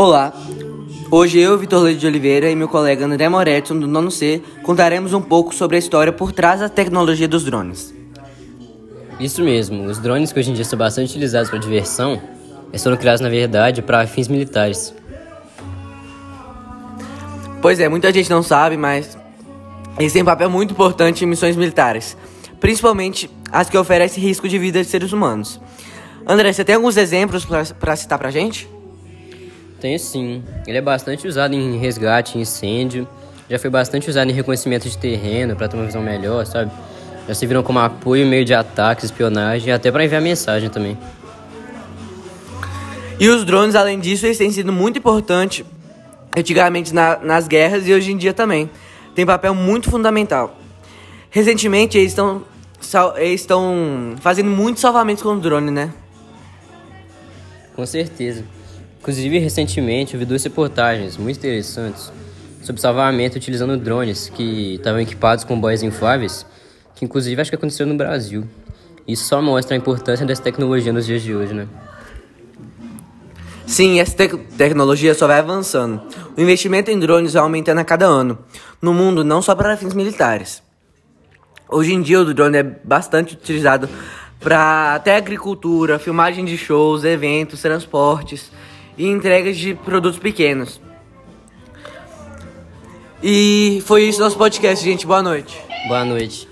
Olá, hoje eu, Vitor Leite de Oliveira e meu colega André Moretson, do nono C, contaremos um pouco sobre a história por trás da tecnologia dos drones. Isso mesmo, os drones que hoje em dia são bastante utilizados para diversão, eles foram criados na verdade para fins militares. Pois é, muita gente não sabe, mas eles têm um papel muito importante em missões militares, principalmente as que oferecem risco de vida de seres humanos. André, você tem alguns exemplos para citar pra gente? Tenho sim. Ele é bastante usado em resgate, incêndio. Já foi bastante usado em reconhecimento de terreno para ter uma visão melhor, sabe? Já se viram como apoio meio de ataques, espionagem até para enviar mensagem também. E os drones, além disso, eles têm sido muito importantes antigamente na, nas guerras e hoje em dia também. Tem papel muito fundamental. Recentemente, eles estão eles estão fazendo muitos salvamentos com o drone, né? Com certeza. Inclusive, recentemente eu vi duas reportagens muito interessantes sobre salvamento utilizando drones que estavam equipados com boias infláveis, que inclusive acho que aconteceu no Brasil. Isso só mostra a importância dessa tecnologia nos dias de hoje, né? Sim, essa te tecnologia só vai avançando. O investimento em drones vai aumentando a cada ano, no mundo não só para fins militares. Hoje em dia o drone é bastante utilizado para até agricultura, filmagem de shows, eventos, transportes e entregas de produtos pequenos. E foi isso nosso podcast, gente. Boa noite. Boa noite.